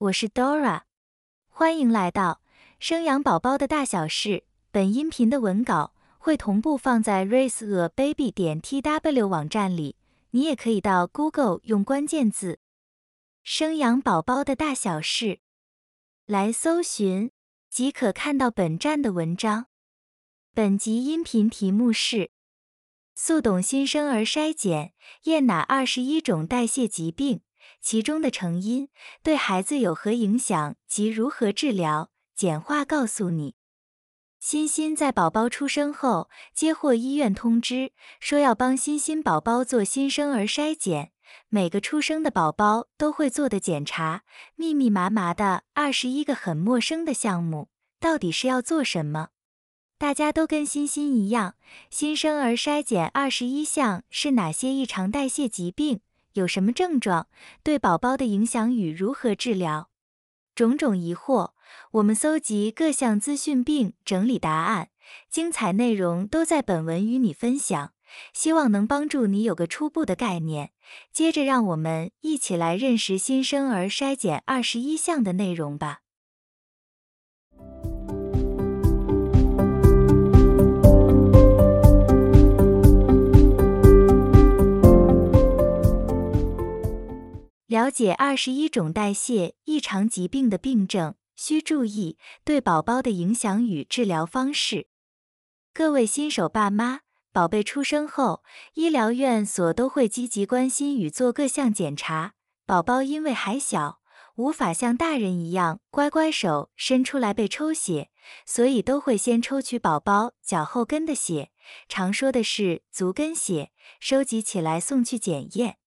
我是 Dora，欢迎来到生养宝宝的大小事。本音频的文稿会同步放在 raiseababy 点 tw 网站里，你也可以到 Google 用关键字“生养宝宝的大小事”来搜寻，即可看到本站的文章。本集音频题目是。速懂新生儿筛检验哪二十一种代谢疾病，其中的成因对孩子有何影响及如何治疗？简化告诉你。欣欣在宝宝出生后接获医院通知，说要帮欣欣宝宝做新生儿筛检，每个出生的宝宝都会做的检查，密密麻麻的二十一个很陌生的项目，到底是要做什么？大家都跟欣欣一样，新生儿筛检二十一项是哪些异常代谢疾病？有什么症状？对宝宝的影响与如何治疗？种种疑惑，我们搜集各项资讯并整理答案，精彩内容都在本文与你分享，希望能帮助你有个初步的概念。接着，让我们一起来认识新生儿筛检二十一项的内容吧。了解二十一种代谢异常疾病的病症，需注意对宝宝的影响与治疗方式。各位新手爸妈，宝贝出生后，医疗院所都会积极关心与做各项检查。宝宝因为还小，无法像大人一样乖乖手伸出来被抽血，所以都会先抽取宝宝脚后跟的血，常说的是足跟血，收集起来送去检验。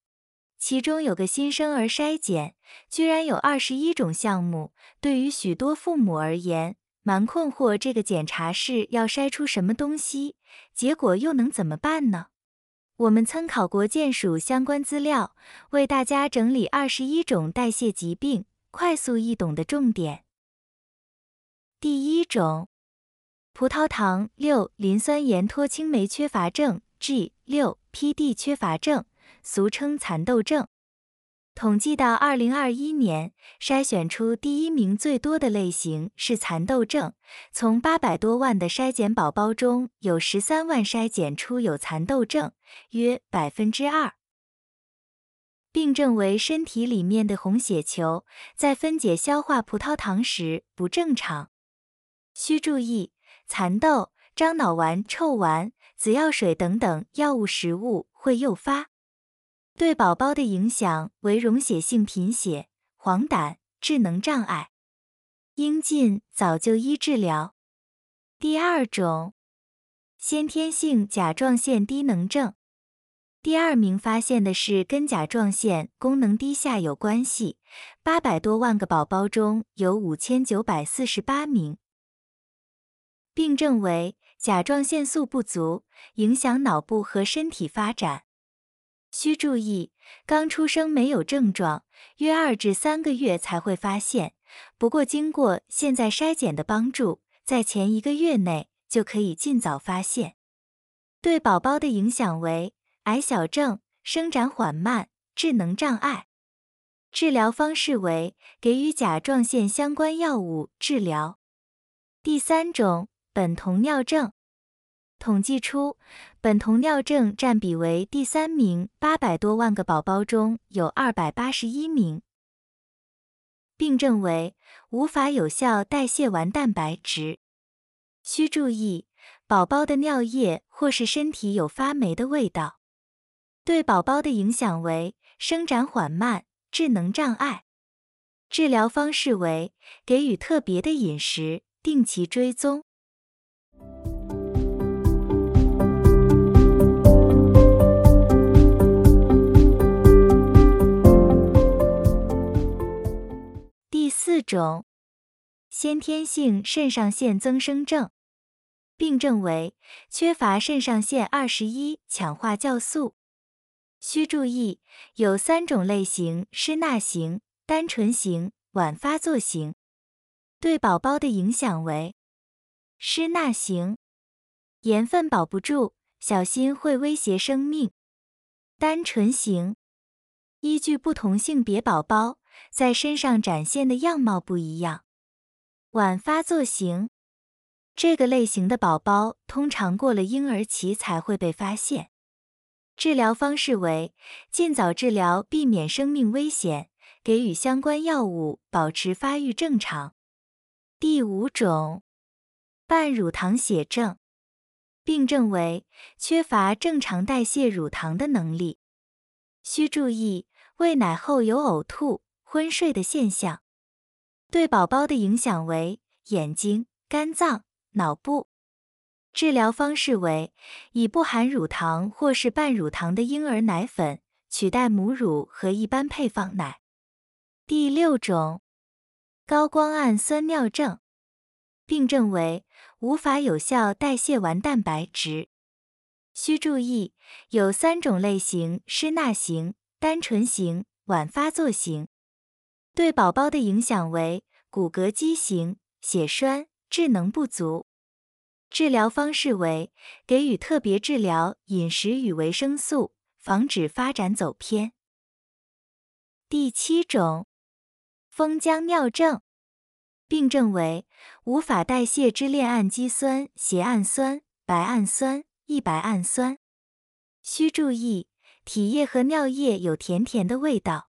其中有个新生儿筛检，居然有二十一种项目。对于许多父母而言，蛮困惑。这个检查是要筛出什么东西？结果又能怎么办呢？我们参考国健署相关资料，为大家整理二十一种代谢疾病，快速易懂的重点。第一种，葡萄糖六磷酸盐脱氢酶缺乏症 （G 六 PD 缺乏症）。俗称蚕豆症。统计到二零二一年，筛选出第一名最多的类型是蚕豆症。从八百多万的筛检宝宝中，有十三万筛检出有蚕豆症，约百分之二。病症为身体里面的红血球在分解消化葡萄糖时不正常。需注意，蚕豆、樟脑丸、臭丸、紫药水等等药物食物会诱发。对宝宝的影响为溶血性贫血、黄疸、智能障碍，应尽早就医治疗。第二种，先天性甲状腺低能症，第二名发现的是跟甲状腺功能低下有关系，八百多万个宝宝中有五千九百四十八名。病症为甲状腺素不足，影响脑部和身体发展。需注意，刚出生没有症状，约二至三个月才会发现。不过，经过现在筛检的帮助，在前一个月内就可以尽早发现。对宝宝的影响为矮小症、生长缓慢、智能障碍。治疗方式为给予甲状腺相关药物治疗。第三种，苯酮尿症。统计出，苯酮尿症占比为第三名，八百多万个宝宝中有二百八十一名。病症为无法有效代谢完蛋白质。需注意，宝宝的尿液或是身体有发霉的味道。对宝宝的影响为生长缓慢、智能障碍。治疗方式为给予特别的饮食，定期追踪。四种先天性肾上腺增生症，病症为缺乏肾上腺二十一强化酵素。需注意，有三种类型：失钠型、单纯型、晚发作型。对宝宝的影响为失钠型，盐分保不住，小心会威胁生命；单纯型，依据不同性别宝宝。在身上展现的样貌不一样。晚发作型，这个类型的宝宝通常过了婴儿期才会被发现。治疗方式为尽早治疗，避免生命危险，给予相关药物，保持发育正常。第五种，半乳糖血症，病症为缺乏正常代谢乳糖的能力。需注意，喂奶后有呕吐、昏睡的现象。对宝宝的影响为眼睛、肝脏、脑部。治疗方式为以不含乳糖或是半乳糖的婴儿奶粉取代母乳和一般配方奶。第六种，高光氨酸尿症，病症为无法有效代谢完蛋白质。需注意，有三种类型：失钠型、单纯型、晚发作型。对宝宝的影响为骨骼畸形、血栓、智能不足。治疗方式为给予特别治疗、饮食与维生素，防止发展走偏。第七种，蜂浆尿症，病症为无法代谢支链氨基酸、缬氨酸、白氨酸、异白氨酸。需注意，体液和尿液有甜甜的味道。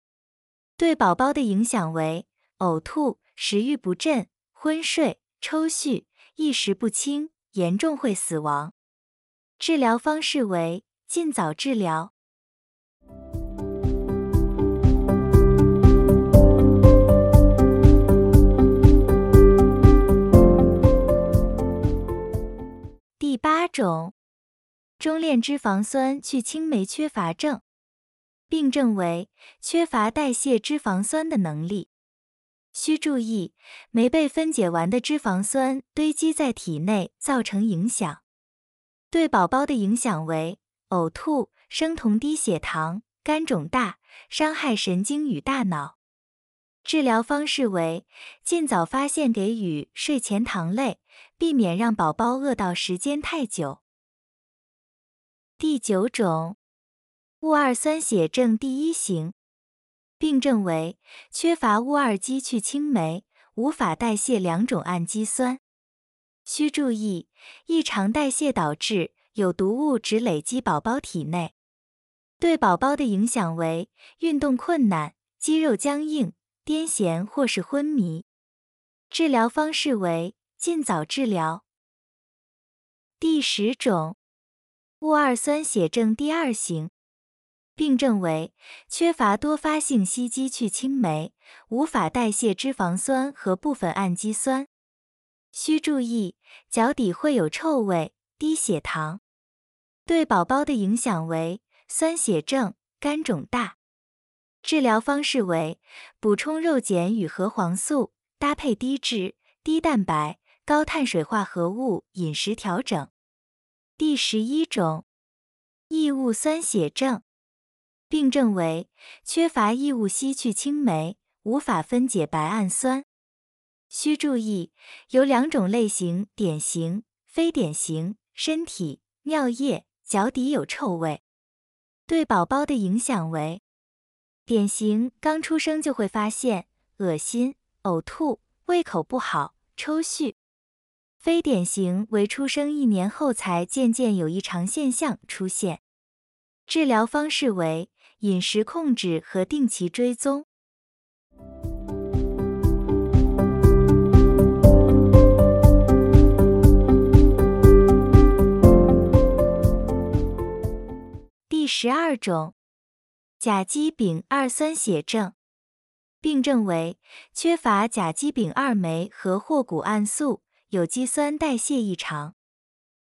对宝宝的影响为呕吐、食欲不振、昏睡、抽搐、意识不清。严重会死亡。治疗方式为尽早治疗。第八种，中链脂肪酸去青霉缺乏症，病症为缺乏代谢脂肪酸的能力。需注意，没被分解完的脂肪酸堆积在体内，造成影响。对宝宝的影响为呕吐、生酮低血糖、肝肿大、伤害神经与大脑。治疗方式为尽早发现，给予睡前糖类，避免让宝宝饿到时间太久。第九种，戊二酸血症第一型。病症为缺乏戊二基去青霉，无法代谢两种氨基酸。需注意，异常代谢导致有毒物质累积宝宝体内。对宝宝的影响为运动困难、肌肉僵硬、癫痫或是昏迷。治疗方式为尽早治疗。第十种，戊二酸血症第二型。病症为缺乏多发性烯基去青霉，无法代谢脂肪酸和部分氨基酸。需注意，脚底会有臭味、低血糖。对宝宝的影响为酸血症、肝肿大。治疗方式为补充肉碱与核黄素，搭配低脂、低蛋白、高碳水化合物饮食调整。第十一种，异物酸血症。病症为缺乏异物烯去青霉，无法分解白氨酸。需注意，有两种类型：典型、非典型。身体、尿液、脚底有臭味。对宝宝的影响为典型，刚出生就会发现恶心、呕吐、胃口不好、抽搐；非典型为出生一年后才渐渐有异常现象出现。治疗方式为。饮食控制和定期追踪。第十二种，甲基丙二酸血症，病症为缺乏甲基丙二酶和或谷氨素，有机酸代谢异常。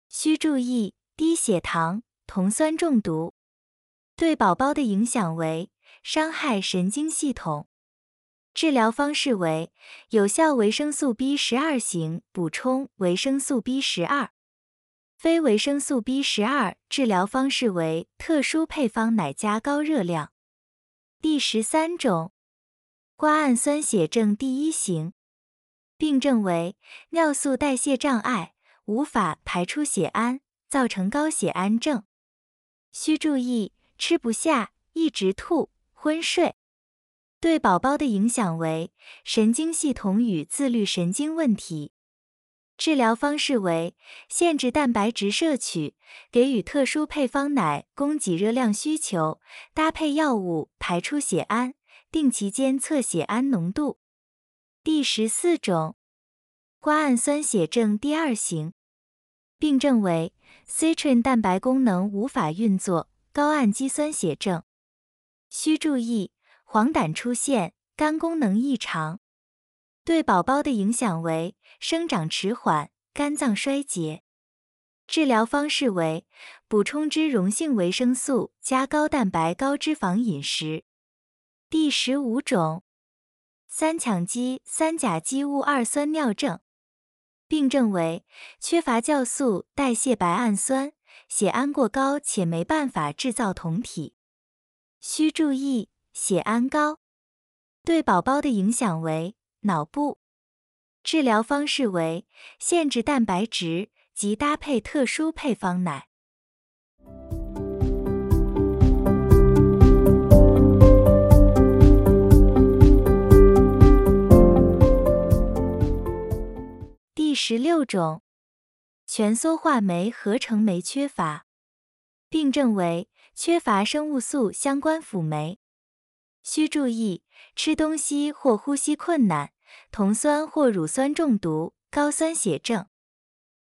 需注意低血糖、酮酸中毒。对宝宝的影响为伤害神经系统。治疗方式为有效维生素 B 十二型补充维生素 B 十二。非维生素 B 十二治疗方式为特殊配方奶加高热量。第十三种，瓜氨酸血症第一型，病症为尿素代谢障碍，无法排出血氨，造成高血氨症。需注意。吃不下，一直吐，昏睡。对宝宝的影响为神经系统与自律神经问题。治疗方式为限制蛋白质摄取，给予特殊配方奶供给热量需求，搭配药物排出血氨，定期监测血氨浓度。第十四种，瓜氨酸血症第二型，病症为 citrin 蛋白功能无法运作，高氨基酸血症。需注意，黄疸出现，肝功能异常。对宝宝的影响为生长迟缓、肝脏衰竭。治疗方式为补充脂溶性维生素加高蛋白高脂肪饮食。第十五种，三羟基三甲基戊二酸尿症，病症为缺乏酵素代谢白氨酸，血氨过高且没办法制造酮体。需注意，血氨高对宝宝的影响为。脑部治疗方式为限制蛋白质及搭配特殊配方奶。第十六种，蜷缩化酶合成酶缺乏，病症为缺乏生物素相关辅酶。需注意，吃东西或呼吸困难。酮酸或乳酸中毒、高酸血症，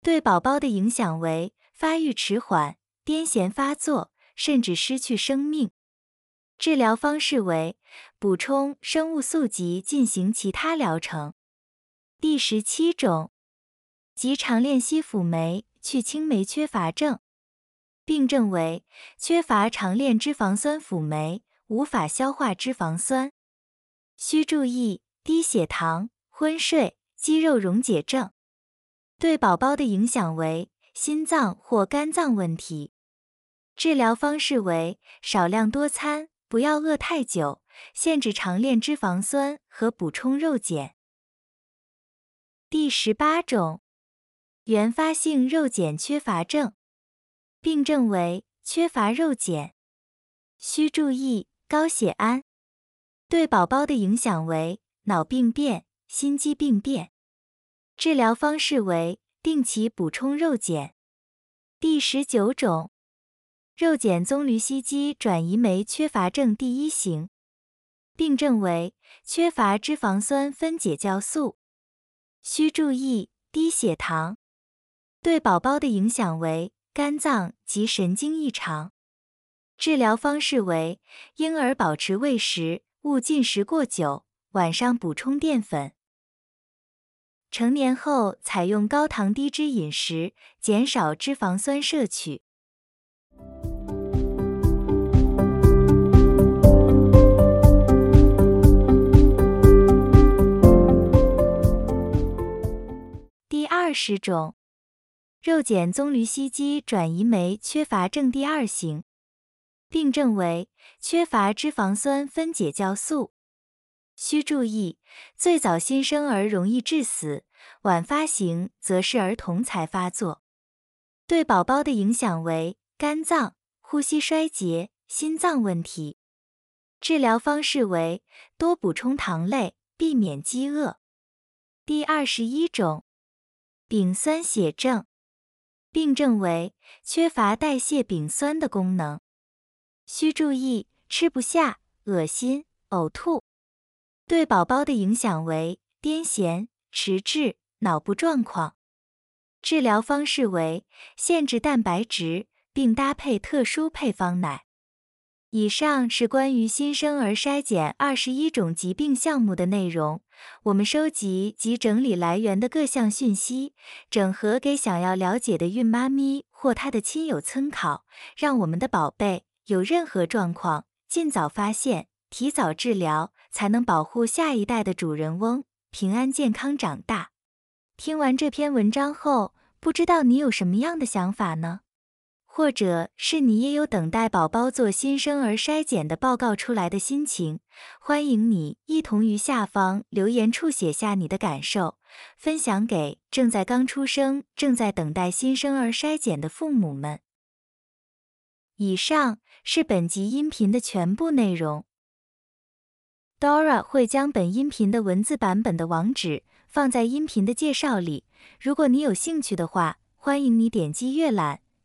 对宝宝的影响为发育迟缓、癫痫发作，甚至失去生命。治疗方式为补充生物素及进行其他疗程。第十七种，及长链烯辅酶去氢酶缺乏症，病症为缺乏长链脂肪酸辅酶，无法消化脂肪酸。需注意。低血糖、昏睡、肌肉溶解症，对宝宝的影响为心脏或肝脏问题。治疗方式为少量多餐，不要饿太久，限制长链脂肪酸和补充肉碱。第十八种，原发性肉碱缺乏症，病症为缺乏肉碱。需注意高血氨，对宝宝的影响为。脑病变、心肌病变，治疗方式为定期补充肉碱。第十九种，肉碱棕榈烯基转移酶缺乏症第一型，病症为缺乏脂肪酸分解酵素。需注意低血糖，对宝宝的影响为肝脏及神经异常。治疗方式为婴儿保持喂食，勿进食过久。晚上补充淀粉。成年后采用高糖低脂饮食，减少脂肪酸摄取。第二十种，肉碱棕榈烯基转移酶缺乏症第二型，病症为缺乏脂肪酸分解酵素。需注意，最早新生儿容易致死，晚发型则是儿童才发作。对宝宝的影响为肝脏、呼吸衰竭、心脏问题。治疗方式为多补充糖类，避免饥饿。第二十一种，丙酸血症，病症为缺乏代谢丙酸的功能。需注意，吃不下、恶心、呕吐。对宝宝的影响为癫痫、迟滞、脑部状况。治疗方式为限制蛋白质，并搭配特殊配方奶。以上是关于新生儿筛检二十一种疾病项目的内容。我们收集及整理来源的各项讯息，整合给想要了解的孕妈咪或她的亲友参考，让我们的宝贝有任何状况，尽早发现，提早治疗。才能保护下一代的主人翁平安健康长大。听完这篇文章后，不知道你有什么样的想法呢？或者是你也有等待宝宝做新生儿筛检的报告出来的心情？欢迎你一同于下方留言处写下你的感受，分享给正在刚出生、正在等待新生儿筛检的父母们。以上是本集音频的全部内容。Dora 会将本音频的文字版本的网址放在音频的介绍里。如果你有兴趣的话，欢迎你点击阅览，